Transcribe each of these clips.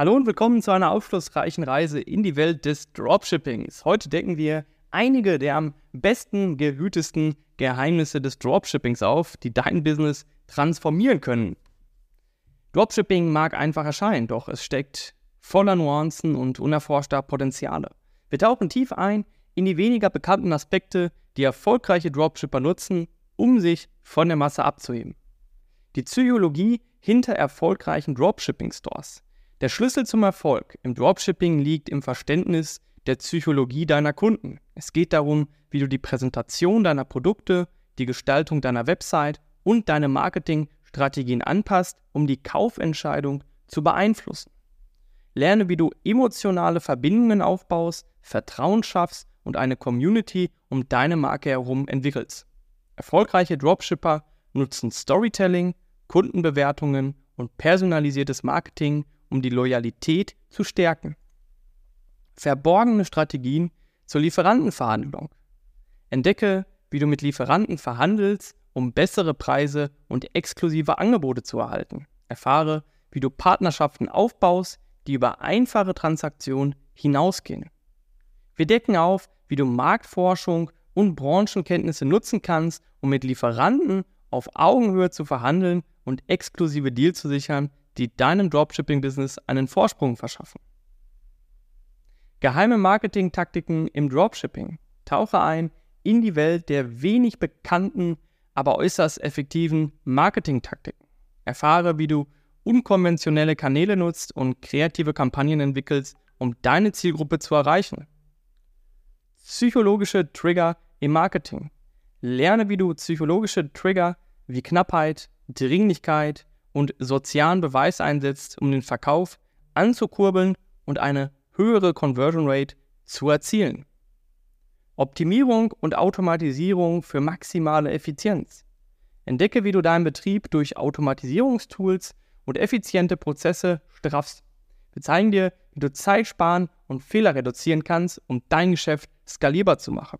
Hallo und willkommen zu einer aufschlussreichen Reise in die Welt des Dropshippings. Heute decken wir einige der am besten gehütesten Geheimnisse des Dropshippings auf, die dein Business transformieren können. Dropshipping mag einfach erscheinen, doch es steckt voller Nuancen und unerforschter Potenziale. Wir tauchen tief ein in die weniger bekannten Aspekte, die erfolgreiche Dropshipper nutzen, um sich von der Masse abzuheben. Die Psychologie hinter erfolgreichen Dropshipping-Stores. Der Schlüssel zum Erfolg im Dropshipping liegt im Verständnis der Psychologie deiner Kunden. Es geht darum, wie du die Präsentation deiner Produkte, die Gestaltung deiner Website und deine Marketingstrategien anpasst, um die Kaufentscheidung zu beeinflussen. Lerne, wie du emotionale Verbindungen aufbaust, Vertrauen schaffst und eine Community um deine Marke herum entwickelst. Erfolgreiche Dropshipper nutzen Storytelling, Kundenbewertungen und personalisiertes Marketing, um die Loyalität zu stärken. Verborgene Strategien zur Lieferantenverhandlung. Entdecke, wie du mit Lieferanten verhandelst, um bessere Preise und exklusive Angebote zu erhalten. Erfahre, wie du Partnerschaften aufbaust, die über einfache Transaktionen hinausgehen. Wir decken auf, wie du Marktforschung und Branchenkenntnisse nutzen kannst, um mit Lieferanten auf Augenhöhe zu verhandeln und exklusive Deals zu sichern, die deinem Dropshipping-Business einen Vorsprung verschaffen. Geheime Marketing-Taktiken im Dropshipping. Tauche ein in die Welt der wenig bekannten, aber äußerst effektiven Marketing-Taktiken. Erfahre, wie du unkonventionelle Kanäle nutzt und kreative Kampagnen entwickelst, um deine Zielgruppe zu erreichen. Psychologische Trigger im Marketing. Lerne, wie du psychologische Trigger wie Knappheit, Dringlichkeit und sozialen Beweis einsetzt, um den Verkauf anzukurbeln und eine höhere Conversion Rate zu erzielen. Optimierung und Automatisierung für maximale Effizienz. Entdecke, wie du deinen Betrieb durch Automatisierungstools und effiziente Prozesse straffst. Wir zeigen dir, wie du Zeit sparen und Fehler reduzieren kannst, um dein Geschäft skalierbar zu machen.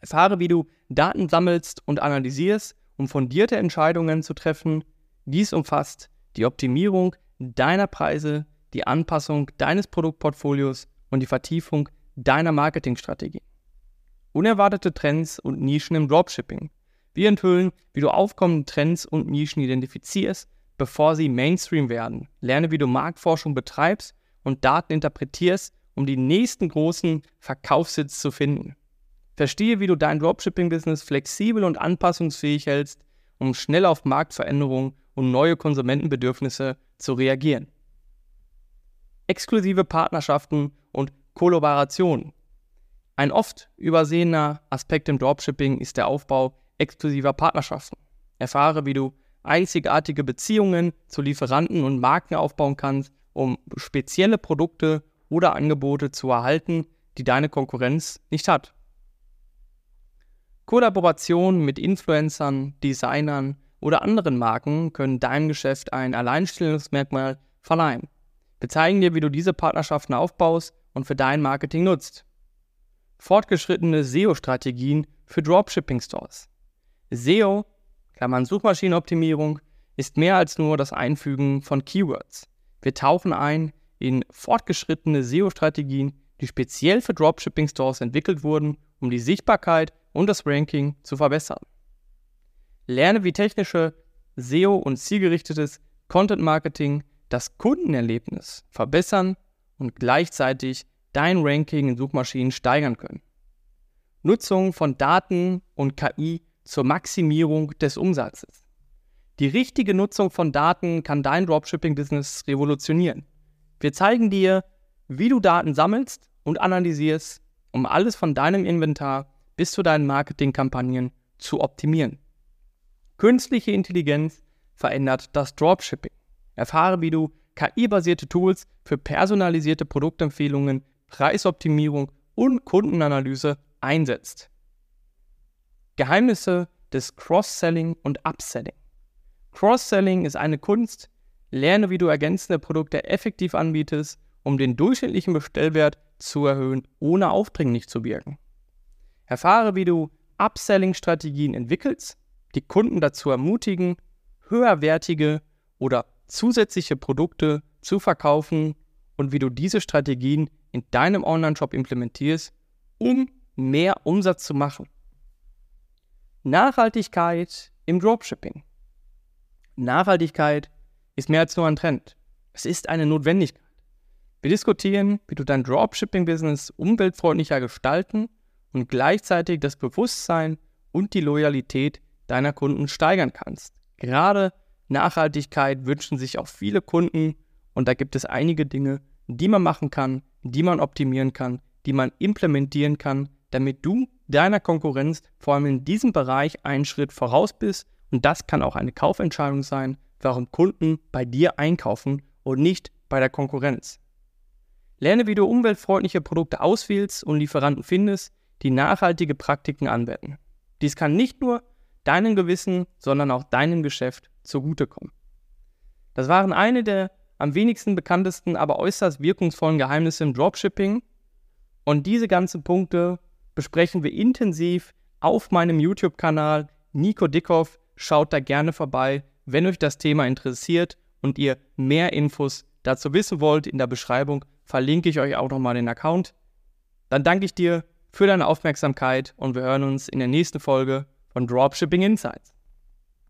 Erfahre, wie du Daten sammelst und analysierst, um fundierte Entscheidungen zu treffen. Dies umfasst die Optimierung deiner Preise, die Anpassung deines Produktportfolios und die Vertiefung deiner Marketingstrategie. Unerwartete Trends und Nischen im Dropshipping. Wir enthüllen, wie du aufkommende Trends und Nischen identifizierst, bevor sie Mainstream werden. Lerne, wie du Marktforschung betreibst und Daten interpretierst, um die nächsten großen Verkaufssitz zu finden. Verstehe, wie du dein Dropshipping-Business flexibel und anpassungsfähig hältst, um schnell auf Marktveränderungen und neue Konsumentenbedürfnisse zu reagieren. Exklusive Partnerschaften und Kollaborationen. Ein oft übersehener Aspekt im Dropshipping ist der Aufbau exklusiver Partnerschaften. Erfahre, wie du einzigartige Beziehungen zu Lieferanten und Marken aufbauen kannst, um spezielle Produkte oder Angebote zu erhalten, die deine Konkurrenz nicht hat. Kollaborationen mit Influencern, Designern oder anderen Marken können deinem Geschäft ein Alleinstellungsmerkmal verleihen. Wir zeigen dir, wie du diese Partnerschaften aufbaust und für dein Marketing nutzt. Fortgeschrittene SEO-Strategien für Dropshipping-Stores. SEO, Klammern Suchmaschinenoptimierung, ist mehr als nur das Einfügen von Keywords. Wir tauchen ein in fortgeschrittene SEO-Strategien, die speziell für Dropshipping-Stores entwickelt wurden, um die Sichtbarkeit und das Ranking zu verbessern. Lerne, wie technische SEO und zielgerichtetes Content Marketing das Kundenerlebnis verbessern und gleichzeitig dein Ranking in Suchmaschinen steigern können. Nutzung von Daten und KI zur Maximierung des Umsatzes. Die richtige Nutzung von Daten kann dein Dropshipping-Business revolutionieren. Wir zeigen dir, wie du Daten sammelst und analysierst, um alles von deinem Inventar bis zu deinen Marketingkampagnen zu optimieren. Künstliche Intelligenz verändert das Dropshipping. Erfahre, wie du KI-basierte Tools für personalisierte Produktempfehlungen, Preisoptimierung und Kundenanalyse einsetzt. Geheimnisse des Cross-Selling und Upselling. Cross-Selling ist eine Kunst. Lerne, wie du ergänzende Produkte effektiv anbietest, um den durchschnittlichen Bestellwert zu erhöhen, ohne aufdringlich zu wirken. Erfahre, wie du Upselling-Strategien entwickelst, die Kunden dazu ermutigen, höherwertige oder zusätzliche Produkte zu verkaufen und wie du diese Strategien in deinem Online-Shop implementierst, um mehr Umsatz zu machen. Nachhaltigkeit im Dropshipping. Nachhaltigkeit ist mehr als nur ein Trend. Es ist eine Notwendigkeit. Wir diskutieren, wie du dein Dropshipping-Business umweltfreundlicher gestalten und gleichzeitig das Bewusstsein und die Loyalität deiner Kunden steigern kannst. Gerade Nachhaltigkeit wünschen sich auch viele Kunden und da gibt es einige Dinge, die man machen kann, die man optimieren kann, die man implementieren kann, damit du deiner Konkurrenz vor allem in diesem Bereich einen Schritt voraus bist und das kann auch eine Kaufentscheidung sein, warum Kunden bei dir einkaufen und nicht bei der Konkurrenz. Lerne, wie du umweltfreundliche Produkte auswählst und Lieferanten findest, die nachhaltige Praktiken anwenden. Dies kann nicht nur deinem Gewissen, sondern auch deinem Geschäft zugutekommen. Das waren eine der am wenigsten bekanntesten, aber äußerst wirkungsvollen Geheimnisse im Dropshipping. Und diese ganzen Punkte besprechen wir intensiv auf meinem YouTube-Kanal Nico Dickhoff. Schaut da gerne vorbei, wenn euch das Thema interessiert und ihr mehr Infos dazu wissen wollt. In der Beschreibung verlinke ich euch auch nochmal den Account. Dann danke ich dir für deine Aufmerksamkeit und wir hören uns in der nächsten Folge von Dropshipping Insights.